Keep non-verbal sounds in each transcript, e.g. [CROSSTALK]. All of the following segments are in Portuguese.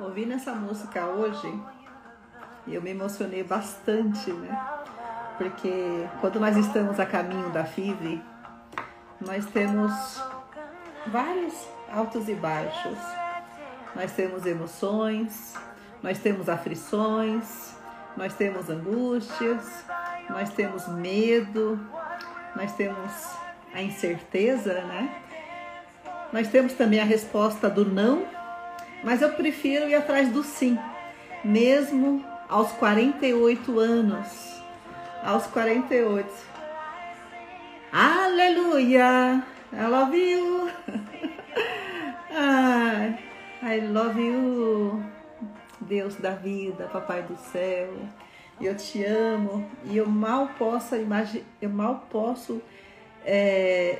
ouvindo essa música hoje, eu me emocionei bastante, né? Porque quando nós estamos a caminho da FIV, nós temos vários altos e baixos. Nós temos emoções, nós temos aflições, nós temos angústias, nós temos medo, nós temos a incerteza, né? Nós temos também a resposta do não, mas eu prefiro ir atrás do sim, mesmo aos 48 anos. Aos 48. Aleluia! I love you! [LAUGHS] I love you! Deus da vida, Papai do céu. Eu te amo e eu mal posso imaginar, eu mal posso é,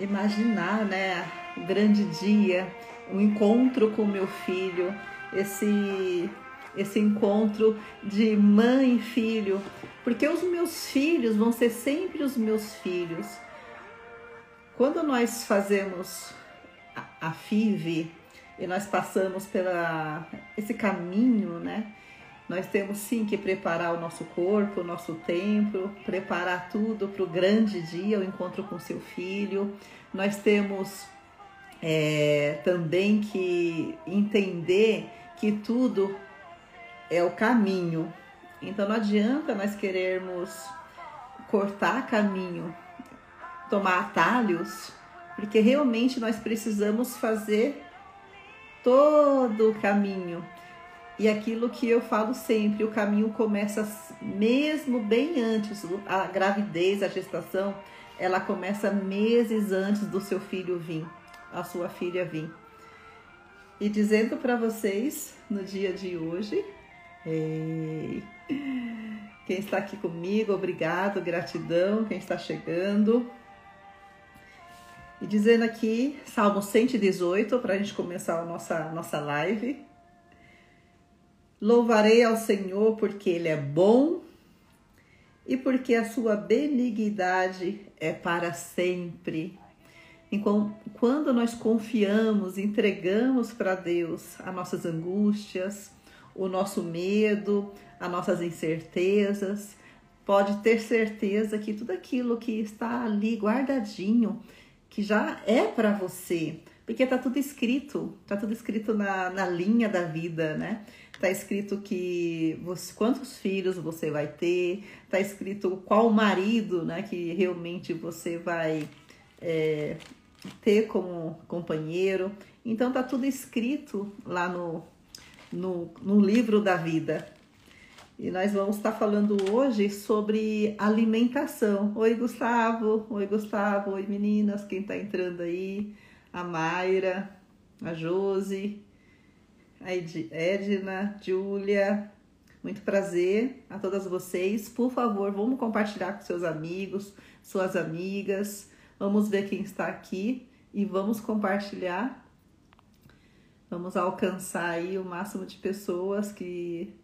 imaginar, né, o grande dia, o encontro com meu filho, esse esse encontro de mãe e filho, porque os meus filhos vão ser sempre os meus filhos. Quando nós fazemos a, a FIV e nós passamos pela esse caminho, né? Nós temos sim que preparar o nosso corpo, o nosso tempo, preparar tudo para o grande dia, o encontro com seu filho. Nós temos é, também que entender que tudo é o caminho. Então não adianta nós querermos cortar caminho, tomar atalhos, porque realmente nós precisamos fazer todo o caminho. E aquilo que eu falo sempre, o caminho começa mesmo bem antes, a gravidez, a gestação, ela começa meses antes do seu filho vir, a sua filha vir. E dizendo para vocês no dia de hoje, ei, quem está aqui comigo, obrigado, gratidão, quem está chegando. E dizendo aqui, Salmo 118, para a gente começar a nossa, nossa live. Louvarei ao Senhor porque Ele é bom e porque a sua benignidade é para sempre. Então, quando nós confiamos, entregamos para Deus as nossas angústias, o nosso medo, as nossas incertezas, pode ter certeza que tudo aquilo que está ali guardadinho, que já é para você, porque está tudo escrito, está tudo escrito na, na linha da vida, né? Está escrito que você, quantos filhos você vai ter, está escrito qual marido né, que realmente você vai é, ter como companheiro. Então está tudo escrito lá no, no, no livro da vida. E nós vamos estar falando hoje sobre alimentação. Oi, Gustavo. Oi, Gustavo. Oi, meninas. Quem está entrando aí? A Mayra, a Josi a Edna, Júlia, muito prazer a todas vocês. Por favor, vamos compartilhar com seus amigos, suas amigas. Vamos ver quem está aqui e vamos compartilhar. Vamos alcançar aí o máximo de pessoas que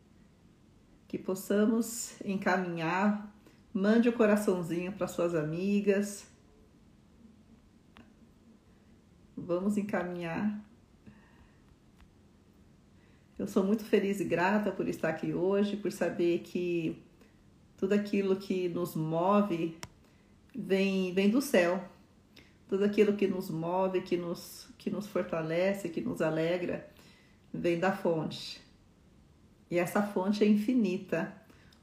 que possamos encaminhar. Mande o um coraçãozinho para suas amigas. Vamos encaminhar eu sou muito feliz e grata por estar aqui hoje, por saber que tudo aquilo que nos move vem, vem do céu. Tudo aquilo que nos move, que nos, que nos fortalece, que nos alegra, vem da fonte. E essa fonte é infinita.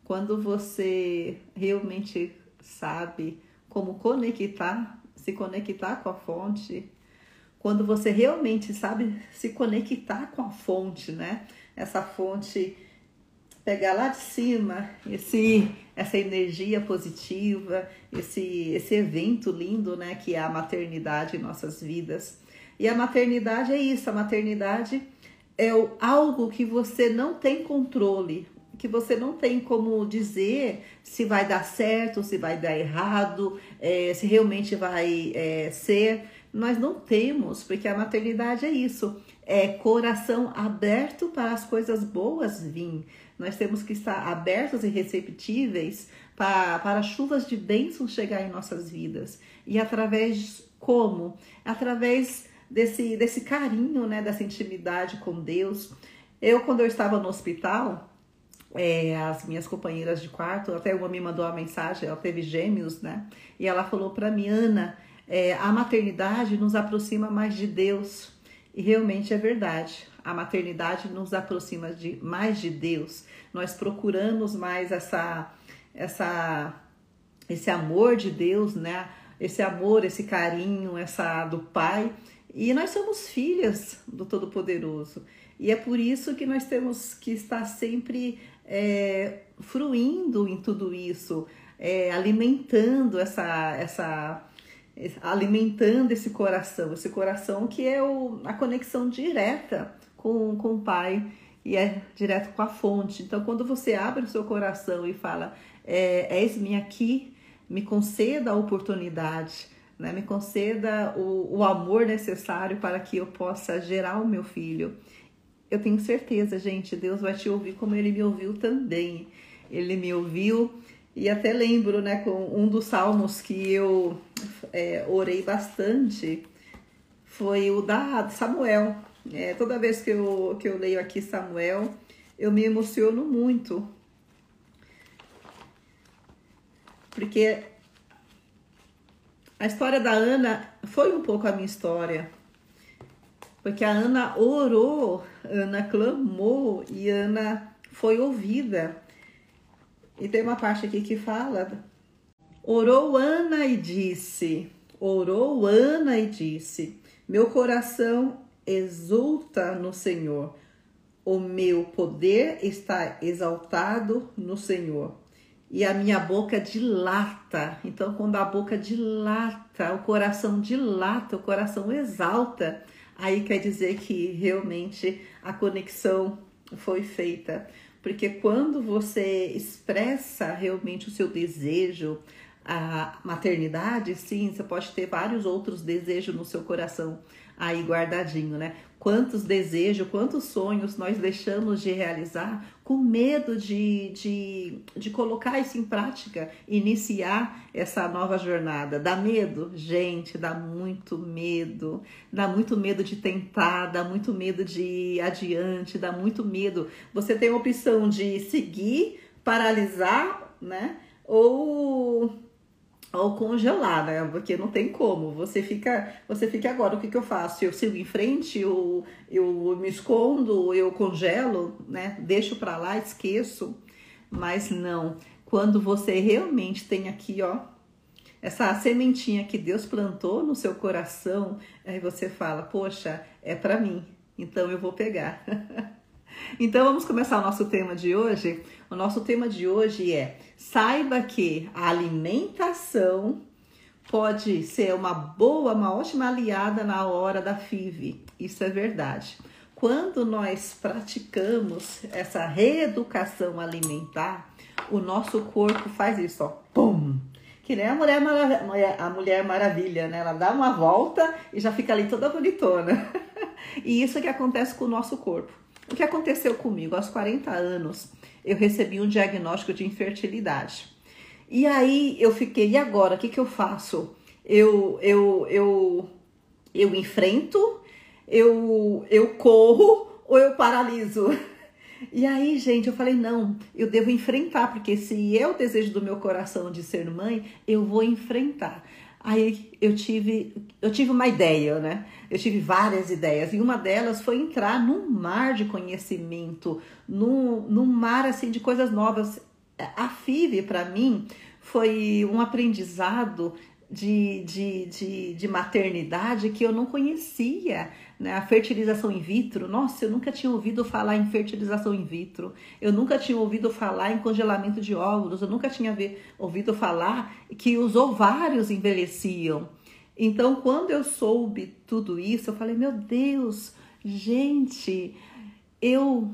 Quando você realmente sabe como conectar, se conectar com a fonte, quando você realmente sabe se conectar com a fonte, né? Essa fonte pegar lá de cima esse essa energia positiva, esse esse evento lindo, né, que é a maternidade em nossas vidas. E a maternidade é isso, a maternidade é algo que você não tem controle, que você não tem como dizer se vai dar certo, se vai dar errado, é, se realmente vai é, ser nós não temos, porque a maternidade é isso, é coração aberto para as coisas boas vir. Nós temos que estar abertos e receptíveis para, para chuvas de bênçãos chegar em nossas vidas. E através como? Através desse, desse carinho, né, dessa intimidade com Deus. Eu, quando eu estava no hospital, é, as minhas companheiras de quarto, até uma me mandou uma mensagem, ela teve gêmeos, né? E ela falou para mim, Ana, é, a maternidade nos aproxima mais de Deus. E realmente é verdade. A maternidade nos aproxima de, mais de Deus. Nós procuramos mais essa, essa, esse amor de Deus, né? Esse amor, esse carinho, essa do Pai. E nós somos filhas do Todo-Poderoso. E é por isso que nós temos que estar sempre é, fruindo em tudo isso, é, alimentando essa, essa, alimentando esse coração, esse coração que é o, a conexão direta com, com o Pai e é direto com a fonte. Então, quando você abre o seu coração e fala, é, eis-me aqui, me conceda a oportunidade, né? me conceda o, o amor necessário para que eu possa gerar o meu filho eu tenho certeza, gente, Deus vai te ouvir como ele me ouviu também. Ele me ouviu e até lembro, né, com um dos salmos que eu é, orei bastante foi o da Samuel. É, toda vez que eu, que eu leio aqui Samuel, eu me emociono muito. Porque a história da Ana foi um pouco a minha história. Porque a Ana orou, Ana clamou e Ana foi ouvida. E tem uma parte aqui que fala: Orou Ana e disse, orou Ana e disse: Meu coração exulta no Senhor, o meu poder está exaltado no Senhor. E a minha boca dilata. Então, quando a boca dilata, o coração dilata, o coração exalta aí quer dizer que realmente a conexão foi feita. Porque quando você expressa realmente o seu desejo, a maternidade, sim, você pode ter vários outros desejos no seu coração aí guardadinho, né? Quantos desejos, quantos sonhos nós deixamos de realizar com medo de, de, de colocar isso em prática, iniciar essa nova jornada. Dá medo? Gente, dá muito medo. Dá muito medo de tentar, dá muito medo de ir adiante, dá muito medo. Você tem a opção de seguir, paralisar, né? Ou ou congelar, né? Porque não tem como. Você fica, você fica agora, o que, que eu faço? Eu sigo em frente, eu, eu me escondo, eu congelo, né? Deixo para lá, esqueço. Mas não. Quando você realmente tem aqui, ó, essa sementinha que Deus plantou no seu coração, aí você fala: "Poxa, é para mim. Então eu vou pegar". [LAUGHS] então vamos começar o nosso tema de hoje. O nosso tema de hoje é Saiba que a alimentação pode ser uma boa, uma ótima aliada na hora da FIV. Isso é verdade. Quando nós praticamos essa reeducação alimentar, o nosso corpo faz isso, ó, pum, que nem a mulher, Maravilha, a mulher Maravilha, né? Ela dá uma volta e já fica ali toda bonitona. [LAUGHS] e isso que acontece com o nosso corpo. O que aconteceu comigo aos 40 anos? eu recebi um diagnóstico de infertilidade. E aí eu fiquei, e agora? O que, que eu faço? Eu, eu, eu, eu enfrento, eu, eu corro ou eu paraliso? E aí, gente, eu falei: não, eu devo enfrentar, porque se é o desejo do meu coração de ser mãe, eu vou enfrentar. Aí eu tive, eu tive uma ideia, né? Eu tive várias ideias e uma delas foi entrar num mar de conhecimento, num, num mar assim de coisas novas. A FIV para mim foi um aprendizado de, de, de, de maternidade que eu não conhecia né? A fertilização in vitro, nossa, eu nunca tinha ouvido falar em fertilização in vitro, eu nunca tinha ouvido falar em congelamento de óvulos, eu nunca tinha ouvido falar que os ovários envelheciam. Então, quando eu soube tudo isso, eu falei: meu Deus, gente, eu.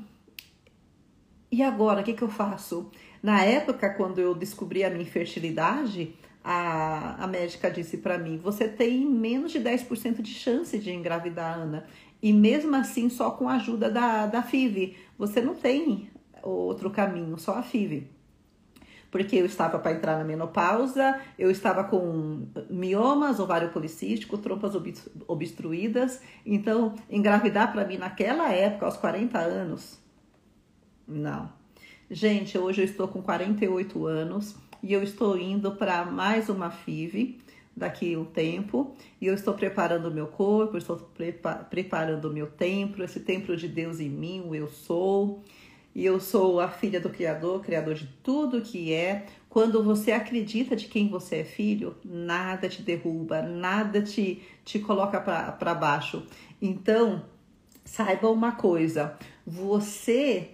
E agora, o que, que eu faço? Na época, quando eu descobri a minha infertilidade, a, a médica disse para mim: você tem menos de 10% de chance de engravidar, Ana. E mesmo assim, só com a ajuda da, da FIV. Você não tem outro caminho, só a FIV. porque eu estava para entrar na menopausa, eu estava com miomas, ovário policístico, trompas obstruídas. Então, engravidar para mim naquela época, aos 40 anos, não. Gente, hoje eu estou com 48 anos e eu estou indo para mais uma FIV daqui um tempo e eu estou preparando o meu corpo, estou prepa preparando o meu templo, esse templo de Deus em mim, o eu sou. E eu sou a filha do Criador, Criador de tudo que é. Quando você acredita de quem você é filho, nada te derruba, nada te, te coloca para baixo. Então, saiba uma coisa: você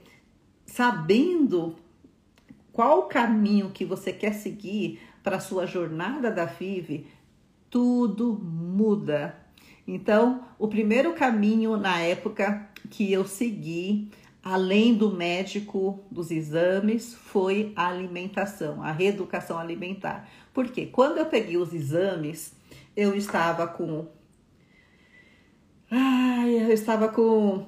sabendo qual o caminho que você quer seguir para a sua jornada da FIV, tudo muda. Então, o primeiro caminho na época que eu segui, além do médico, dos exames, foi a alimentação, a reeducação alimentar. Porque quando eu peguei os exames, eu estava com. Ai, eu estava com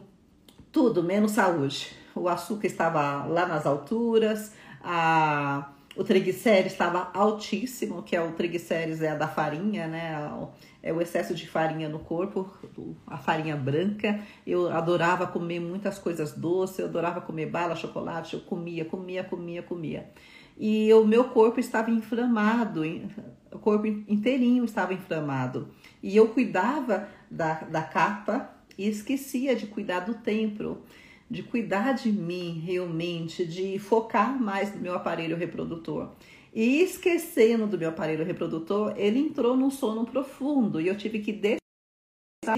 tudo menos saúde. O açúcar estava lá nas alturas, a o triglicérides estava altíssimo, que é o triglicérides é da farinha, né? É o excesso de farinha no corpo, a farinha branca. Eu adorava comer muitas coisas doces, eu adorava comer bala, chocolate, eu comia, comia, comia, comia. E o meu corpo estava inflamado, o corpo inteirinho estava inflamado. E eu cuidava da, da capa e esquecia de cuidar do templo de cuidar de mim realmente, de focar mais no meu aparelho reprodutor. E esquecendo do meu aparelho reprodutor, ele entrou num sono profundo e eu tive que despertar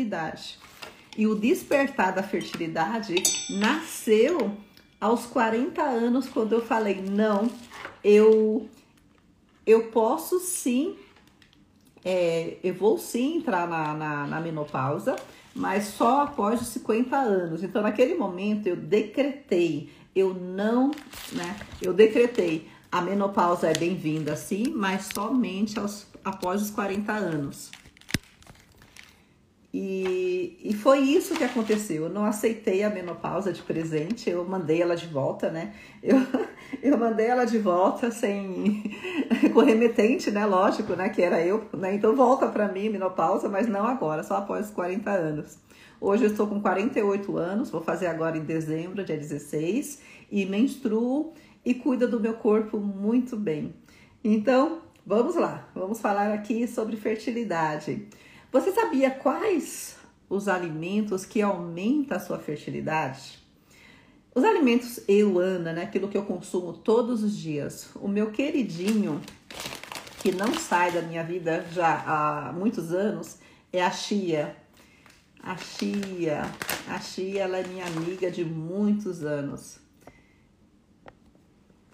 E o despertar da fertilidade nasceu aos 40 anos, quando eu falei: não, eu, eu posso sim, é, eu vou sim entrar na, na, na menopausa mas só após os 50 anos. Então, naquele momento, eu decretei, eu não, né? Eu decretei, a menopausa é bem-vinda, sim, mas somente aos, após os 40 anos. E, e foi isso que aconteceu. Eu não aceitei a menopausa de presente, eu mandei ela de volta, né? Eu, [LAUGHS] eu mandei ela de volta sem. [LAUGHS] com remetente, né? Lógico, né? Que era eu, né? Então volta para mim, menopausa, mas não agora, só após os 40 anos. Hoje eu estou com 48 anos, vou fazer agora em dezembro, dia 16, e menstruo e cuido do meu corpo muito bem. Então, vamos lá, vamos falar aqui sobre fertilidade. Você sabia quais os alimentos que aumentam a sua fertilidade? Os alimentos eu, Ana, né? Aquilo que eu consumo todos os dias. O meu queridinho, que não sai da minha vida já há muitos anos, é a chia. A chia, a chia, ela é minha amiga de muitos anos.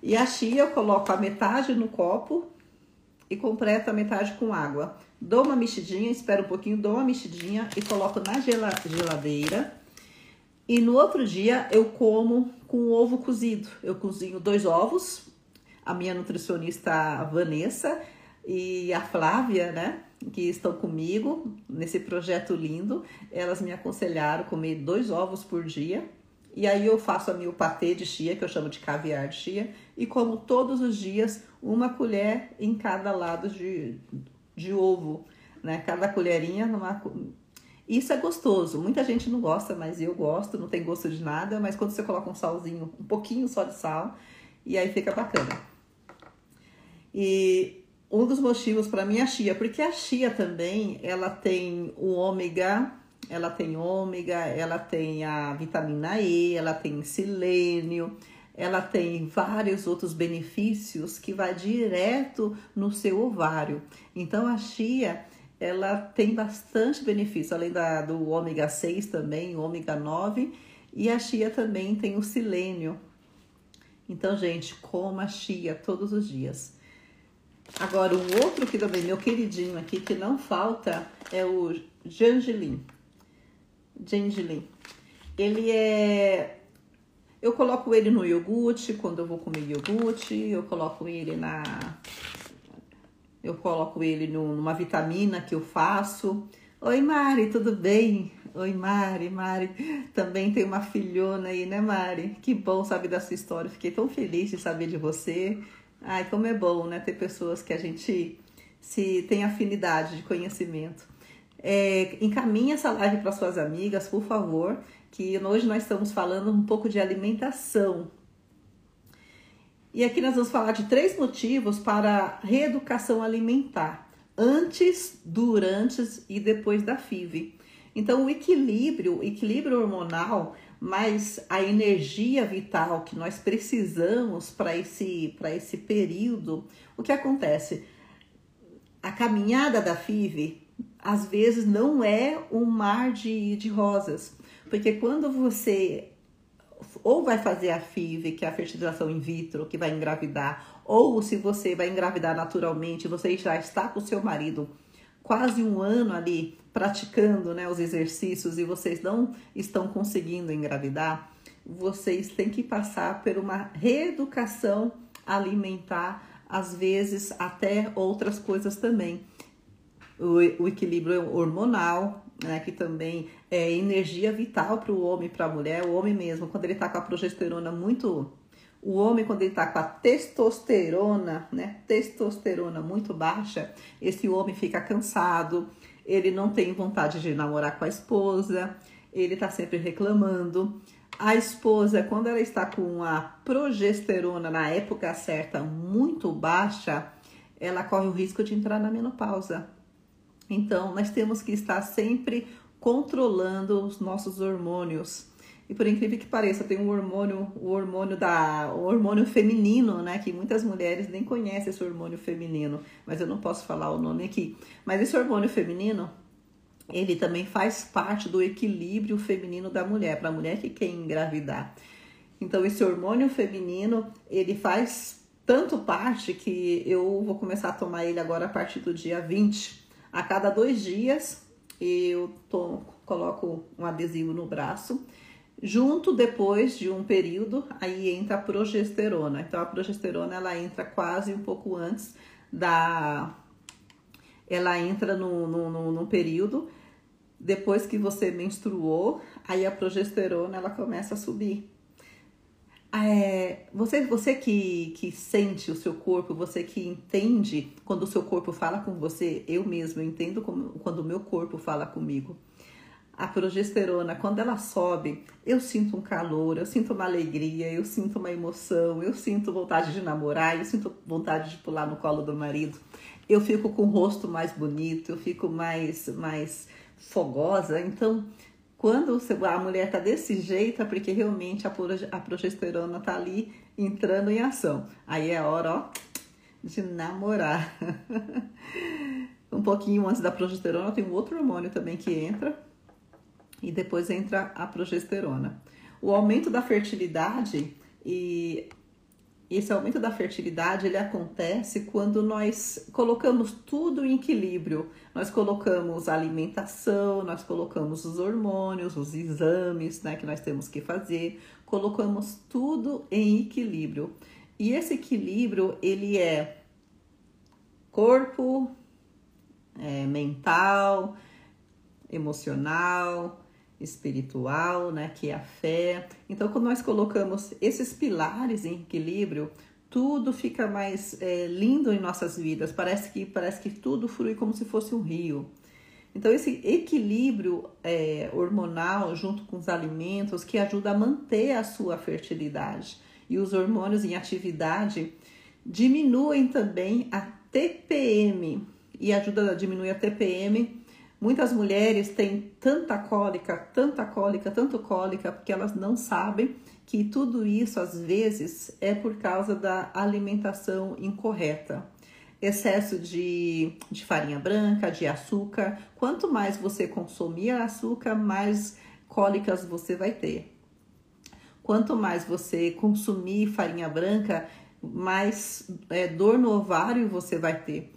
E a chia eu coloco a metade no copo e completo a metade com água. Dou uma mexidinha, espero um pouquinho, dou uma mexidinha e coloco na geladeira. E no outro dia eu como com ovo cozido. Eu cozinho dois ovos. A minha nutricionista Vanessa e a Flávia, né, que estão comigo nesse projeto lindo, elas me aconselharam comer dois ovos por dia. E aí eu faço a meu patê de chia, que eu chamo de caviar de chia, e como todos os dias uma colher em cada lado de, de ovo, né? Cada colherinha numa. Isso é gostoso. Muita gente não gosta, mas eu gosto. Não tem gosto de nada, mas quando você coloca um salzinho, um pouquinho só de sal, e aí fica bacana. E um dos motivos para mim é a chia, porque a chia também ela tem o ômega, ela tem ômega, ela tem a vitamina E, ela tem silênio ela tem vários outros benefícios que vai direto no seu ovário. Então a chia, ela tem bastante benefício, além da, do ômega 6 também, o ômega 9, e a chia também tem o silênio. Então, gente, coma chia todos os dias. Agora, um outro que também, meu queridinho aqui, que não falta, é o gengilim. Gengilim. Ele é eu coloco ele no iogurte, quando eu vou comer iogurte, eu coloco ele na. Eu coloco ele numa vitamina que eu faço. Oi, Mari, tudo bem? Oi, Mari, Mari. Também tem uma filhona aí, né, Mari? Que bom saber da sua história. Fiquei tão feliz de saber de você. Ai, como é bom, né? Ter pessoas que a gente se tem afinidade de conhecimento. É, encaminhe essa live para suas amigas, por favor, que hoje nós estamos falando um pouco de alimentação. E aqui nós vamos falar de três motivos para reeducação alimentar, antes, durante e depois da FIV. Então, o equilíbrio, o equilíbrio hormonal, mais a energia vital que nós precisamos para esse, esse período, o que acontece? A caminhada da FIV, às vezes, não é um mar de, de rosas, porque quando você ou vai fazer a FIV, que é a fertilização in vitro, que vai engravidar, ou se você vai engravidar naturalmente, você já está com o seu marido quase um ano ali praticando né, os exercícios e vocês não estão conseguindo engravidar, vocês têm que passar por uma reeducação alimentar, às vezes até outras coisas também. O, o equilíbrio hormonal, né, que também é energia vital para o homem e para a mulher. O homem mesmo, quando ele está com a progesterona muito o homem, quando ele está com a testosterona, né? Testosterona muito baixa, esse homem fica cansado, ele não tem vontade de namorar com a esposa, ele está sempre reclamando. A esposa, quando ela está com a progesterona na época certa muito baixa, ela corre o risco de entrar na menopausa. Então, nós temos que estar sempre controlando os nossos hormônios. E por incrível que pareça, tem um hormônio, o hormônio da, o hormônio feminino, né, que muitas mulheres nem conhecem esse hormônio feminino, mas eu não posso falar o nome aqui. Mas esse hormônio feminino, ele também faz parte do equilíbrio feminino da mulher, para a mulher que quer engravidar. Então esse hormônio feminino, ele faz tanto parte que eu vou começar a tomar ele agora a partir do dia 20. A cada dois dias eu coloco um adesivo no braço Junto depois de um período, aí entra a progesterona. Então a progesterona ela entra quase um pouco antes da. Ela entra no, no, no, no período depois que você menstruou, aí a progesterona ela começa a subir. É, você você que, que sente o seu corpo, você que entende quando o seu corpo fala com você, eu mesmo entendo como, quando o meu corpo fala comigo a progesterona, quando ela sobe, eu sinto um calor, eu sinto uma alegria, eu sinto uma emoção, eu sinto vontade de namorar, eu sinto vontade de pular no colo do marido. Eu fico com o rosto mais bonito, eu fico mais, mais fogosa. Então, quando a mulher tá desse jeito, é porque realmente a progesterona tá ali entrando em ação. Aí é hora, ó, de namorar. [LAUGHS] um pouquinho antes da progesterona tem um outro hormônio também que entra, e depois entra a progesterona. O aumento da fertilidade e esse aumento da fertilidade ele acontece quando nós colocamos tudo em equilíbrio. Nós colocamos a alimentação, nós colocamos os hormônios, os exames né, que nós temos que fazer, colocamos tudo em equilíbrio. E esse equilíbrio ele é corpo, é, mental, emocional, espiritual, né, que é a fé. Então, quando nós colocamos esses pilares em equilíbrio, tudo fica mais é, lindo em nossas vidas. Parece que parece que tudo flui como se fosse um rio. Então, esse equilíbrio é, hormonal junto com os alimentos que ajuda a manter a sua fertilidade. E os hormônios em atividade diminuem também a TPM e ajuda a diminuir a TPM Muitas mulheres têm tanta cólica, tanta cólica, tanto cólica, porque elas não sabem que tudo isso às vezes é por causa da alimentação incorreta. Excesso de, de farinha branca, de açúcar. Quanto mais você consumir açúcar, mais cólicas você vai ter. Quanto mais você consumir farinha branca, mais é, dor no ovário você vai ter.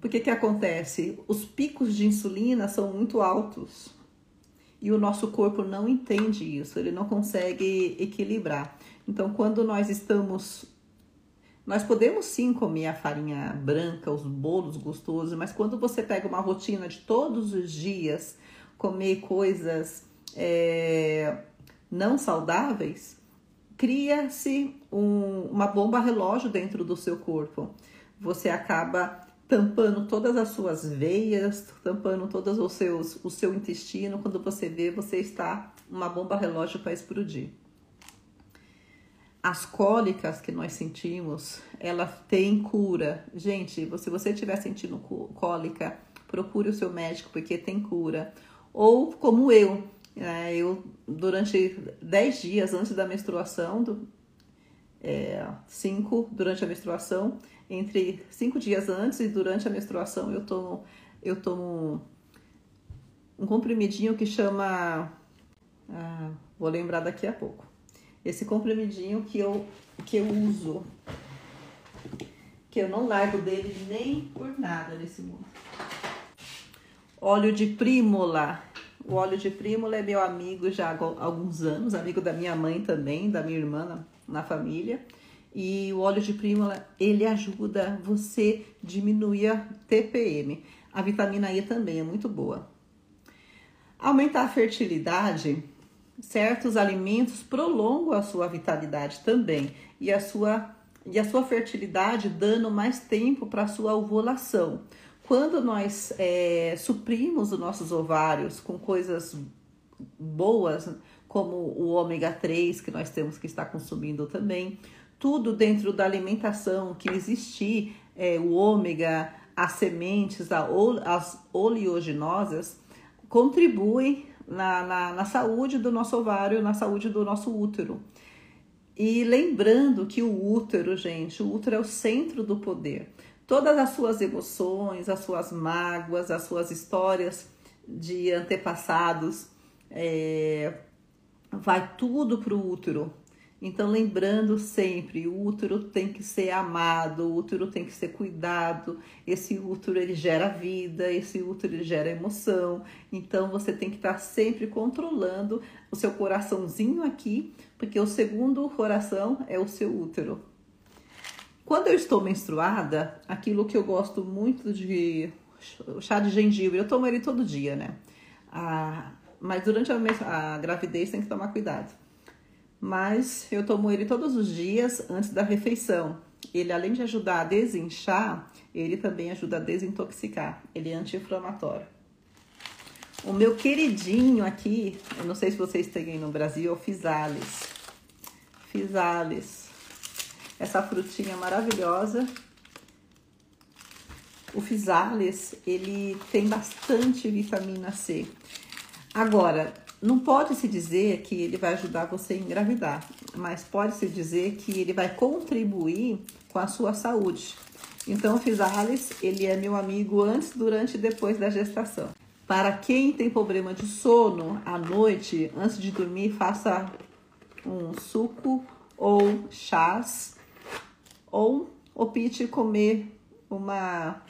Porque que acontece? Os picos de insulina são muito altos e o nosso corpo não entende isso, ele não consegue equilibrar. Então, quando nós estamos. Nós podemos sim comer a farinha branca, os bolos gostosos, mas quando você pega uma rotina de todos os dias comer coisas é, não saudáveis, cria-se um, uma bomba relógio dentro do seu corpo. Você acaba tampando todas as suas veias, tampando todos os seus, o seu intestino. Quando você vê, você está uma bomba relógio para explodir. As cólicas que nós sentimos, ela tem cura. Gente, se você estiver sentindo cólica, procure o seu médico porque tem cura. Ou como eu, é, eu durante 10 dias antes da menstruação, do, é, cinco durante a menstruação, entre cinco dias antes e durante a menstruação eu tomo, eu tomo um comprimidinho que chama. Ah, vou lembrar daqui a pouco. Esse comprimidinho que eu, que eu uso, que eu não largo dele nem por nada nesse mundo. Óleo de prímula. O óleo de prímula é meu amigo já há alguns anos, amigo da minha mãe também, da minha irmã na, na família. E o óleo de prímula, ele ajuda você a diminuir a TPM. A vitamina E também é muito boa. Aumentar a fertilidade, certos alimentos prolongam a sua vitalidade também e a sua e a sua fertilidade dando mais tempo para a sua ovulação. Quando nós é, suprimos os nossos ovários com coisas boas, como o ômega 3 que nós temos que estar consumindo também, tudo dentro da alimentação que existir, é, o ômega, as sementes, as oleaginosas, contribuem na, na, na saúde do nosso ovário, na saúde do nosso útero. E lembrando que o útero, gente, o útero é o centro do poder. Todas as suas emoções, as suas mágoas, as suas histórias de antepassados, é, vai tudo para o útero. Então, lembrando sempre, o útero tem que ser amado, o útero tem que ser cuidado. Esse útero ele gera vida, esse útero ele gera emoção. Então, você tem que estar sempre controlando o seu coraçãozinho aqui, porque o segundo coração é o seu útero. Quando eu estou menstruada, aquilo que eu gosto muito de chá de gengibre, eu tomo ele todo dia, né? Ah, mas durante a, a gravidez tem que tomar cuidado mas eu tomo ele todos os dias antes da refeição. Ele, além de ajudar a desinchar, ele também ajuda a desintoxicar. Ele é anti-inflamatório. O meu queridinho aqui, eu não sei se vocês têm aí no Brasil, é o Fisales. Fisales. Essa frutinha maravilhosa. O Fisales, ele tem bastante vitamina C. Agora, não pode se dizer que ele vai ajudar você a engravidar, mas pode se dizer que ele vai contribuir com a sua saúde. Então, o Fisales, ele é meu amigo antes, durante e depois da gestação. Para quem tem problema de sono à noite, antes de dormir, faça um suco ou chás ou opte comer uma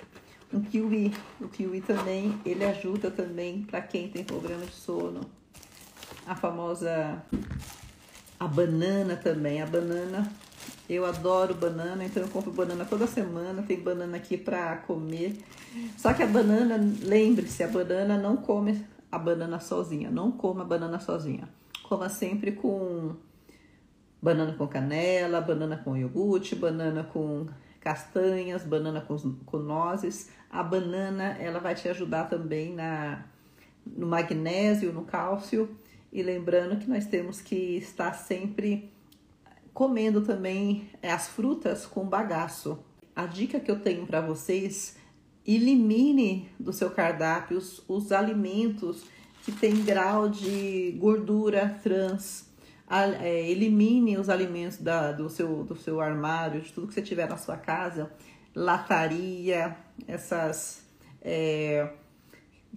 um kiwi. O kiwi também, ele ajuda também para quem tem problema de sono a famosa a banana também. A banana, eu adoro banana, então eu compro banana toda semana. Tem banana aqui para comer. Só que a banana, lembre-se, a banana não come a banana sozinha. Não coma a banana sozinha. Coma sempre com banana com canela, banana com iogurte, banana com castanhas, banana com, com nozes. A banana, ela vai te ajudar também na no magnésio, no cálcio e lembrando que nós temos que estar sempre comendo também é, as frutas com bagaço. A dica que eu tenho para vocês, elimine do seu cardápio os, os alimentos que têm grau de gordura trans. É, elimine os alimentos da, do, seu, do seu armário, de tudo que você tiver na sua casa, lataria, essas é,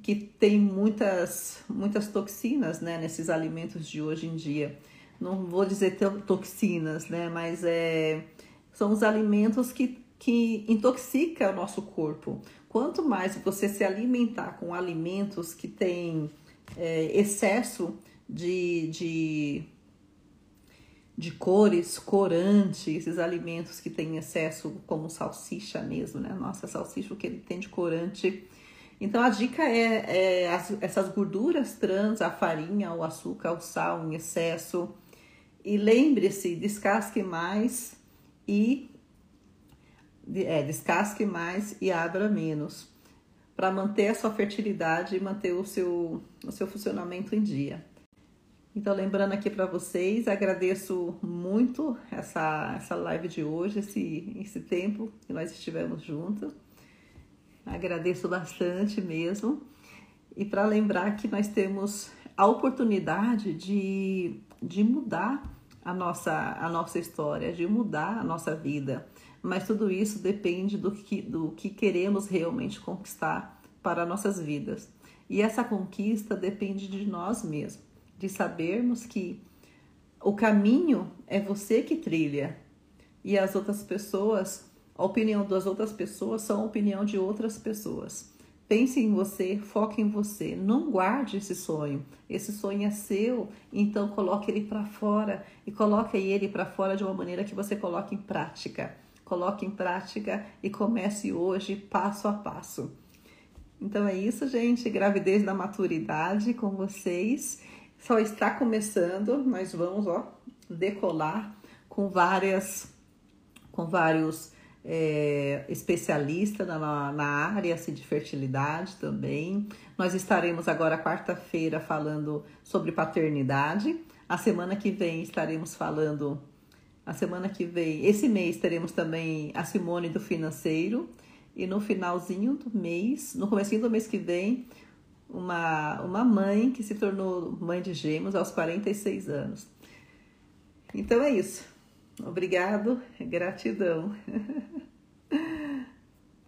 que tem muitas, muitas toxinas né, nesses alimentos de hoje em dia. Não vou dizer toxinas, né, mas é, são os alimentos que, que intoxicam o nosso corpo. Quanto mais você se alimentar com alimentos que têm é, excesso de, de, de cores, corante, esses alimentos que têm excesso, como salsicha mesmo, né? Nossa, salsicha, o que ele tem de corante então a dica é, é as, essas gorduras trans, a farinha, o açúcar, o sal em excesso, E lembre-se, descasque mais e é, descasque mais e abra menos para manter a sua fertilidade e manter o seu, o seu funcionamento em dia. Então, lembrando aqui para vocês, agradeço muito essa, essa live de hoje, esse, esse tempo que nós estivemos juntos. Agradeço bastante mesmo. E para lembrar que nós temos a oportunidade de, de mudar a nossa, a nossa história, de mudar a nossa vida. Mas tudo isso depende do que, do que queremos realmente conquistar para nossas vidas. E essa conquista depende de nós mesmos, de sabermos que o caminho é você que trilha e as outras pessoas, a opinião das outras pessoas são a opinião de outras pessoas. Pense em você, foque em você, não guarde esse sonho. Esse sonho é seu, então coloque ele para fora e coloque ele para fora de uma maneira que você coloque em prática. Coloque em prática e comece hoje passo a passo. Então é isso, gente. Gravidez da maturidade com vocês. Só está começando. Nós vamos, ó, decolar com várias, com vários é, especialista na, na área assim, de fertilidade também. Nós estaremos agora quarta-feira falando sobre paternidade. A semana que vem estaremos falando. A semana que vem, esse mês teremos também a Simone do financeiro e no finalzinho do mês, no comecinho do mês que vem, uma, uma mãe que se tornou mãe de gêmeos aos 46 anos. Então é isso. Obrigado, gratidão. [LAUGHS]